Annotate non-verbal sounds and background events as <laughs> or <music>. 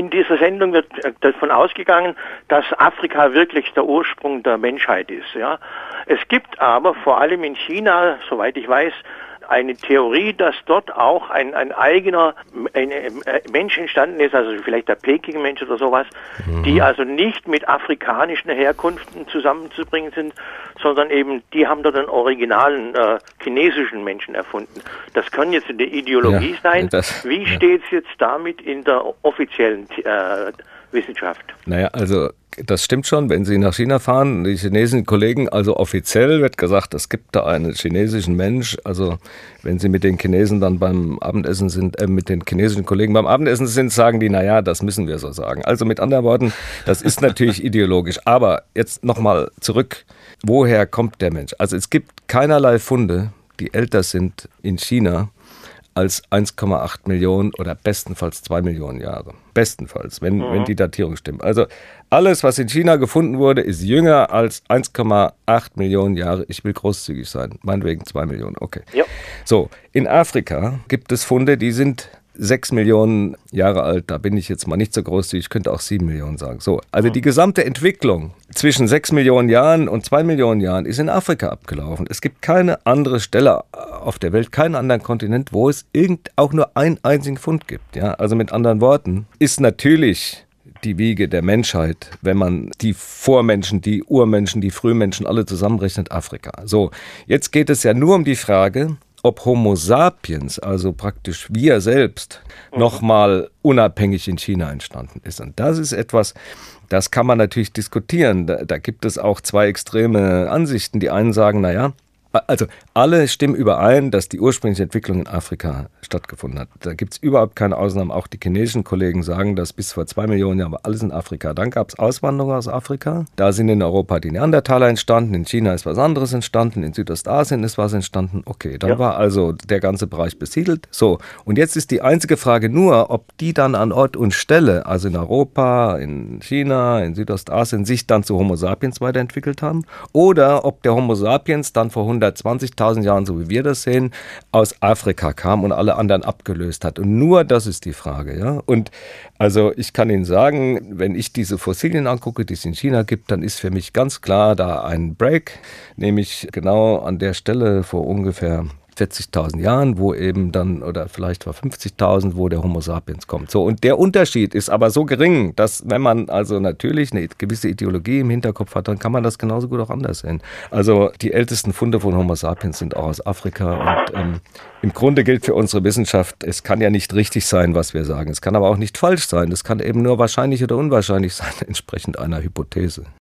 in dieser Sendung wird äh, davon ausgegangen, dass Afrika wirklich der Ursprung der Menschheit ist. Ja. Es gibt aber vor allem in China, soweit ich weiß, eine Theorie, dass dort auch ein, ein eigener ein, ein äh, Mensch entstanden ist, also vielleicht der Peking-Mensch oder sowas, mhm. die also nicht mit afrikanischen Herkunften zusammenzubringen sind, sondern eben, die haben dort einen originalen äh, chinesischen Menschen erfunden. Das kann jetzt in der Ideologie ja, sein. Das, Wie ja. steht es jetzt damit in der offiziellen äh, Wissenschaft? Naja, also das stimmt schon, wenn Sie nach China fahren, die chinesischen Kollegen, also offiziell wird gesagt, es gibt da einen chinesischen Mensch. Also wenn Sie mit den Chinesen dann beim Abendessen sind, äh, mit den chinesischen Kollegen beim Abendessen sind, sagen die, naja, das müssen wir so sagen. Also mit anderen Worten, das ist natürlich <laughs> ideologisch. Aber jetzt nochmal zurück, woher kommt der Mensch? Also es gibt keinerlei Funde, die älter sind in China als 1,8 Millionen oder bestenfalls 2 Millionen Jahre. Bestenfalls, wenn, mhm. wenn die Datierung stimmt. Also alles, was in China gefunden wurde, ist jünger als 1,8 Millionen Jahre. Ich will großzügig sein, meinetwegen 2 Millionen, okay. Ja. So, in Afrika gibt es Funde, die sind sechs Millionen Jahre alt, da bin ich jetzt mal nicht so großzügig, ich könnte auch sieben Millionen sagen. So, also die gesamte Entwicklung zwischen sechs Millionen Jahren und zwei Millionen Jahren ist in Afrika abgelaufen. Es gibt keine andere Stelle auf der Welt, keinen anderen Kontinent, wo es irgend auch nur einen einzigen Fund gibt. Ja, also mit anderen Worten ist natürlich die Wiege der Menschheit, wenn man die Vormenschen, die Urmenschen, die Frühmenschen alle zusammenrechnet, Afrika. So, jetzt geht es ja nur um die Frage, ob Homo sapiens, also praktisch wir selbst, mhm. nochmal unabhängig in China entstanden ist. Und das ist etwas, das kann man natürlich diskutieren. Da, da gibt es auch zwei extreme Ansichten. Die einen sagen, naja, also alle stimmen überein, dass die ursprüngliche Entwicklung in Afrika stattgefunden hat. Da gibt es überhaupt keine Ausnahmen. Auch die chinesischen Kollegen sagen, dass bis vor zwei Millionen Jahren war alles in Afrika. Dann gab es Auswanderung aus Afrika. Da sind in Europa die Neandertaler entstanden, in China ist was anderes entstanden, in Südostasien ist was entstanden. Okay, dann ja. war also der ganze Bereich besiedelt. So, und jetzt ist die einzige Frage nur, ob die dann an Ort und Stelle, also in Europa, in China, in Südostasien, sich dann zu Homo sapiens weiterentwickelt haben oder ob der Homo sapiens dann vor 100 120.000 Jahren, so wie wir das sehen, aus Afrika kam und alle anderen abgelöst hat. Und nur das ist die Frage. Ja? Und also ich kann Ihnen sagen, wenn ich diese Fossilien angucke, die es in China gibt, dann ist für mich ganz klar da ein Break, nämlich genau an der Stelle vor ungefähr 40.000 Jahren, wo eben dann, oder vielleicht vor 50.000, wo der Homo sapiens kommt. So, und der Unterschied ist aber so gering, dass wenn man also natürlich eine gewisse Ideologie im Hinterkopf hat, dann kann man das genauso gut auch anders sehen. Also die ältesten Funde von Homo sapiens sind auch aus Afrika und ähm, im Grunde gilt für unsere Wissenschaft, es kann ja nicht richtig sein, was wir sagen. Es kann aber auch nicht falsch sein. Es kann eben nur wahrscheinlich oder unwahrscheinlich <laughs> sein, entsprechend einer Hypothese.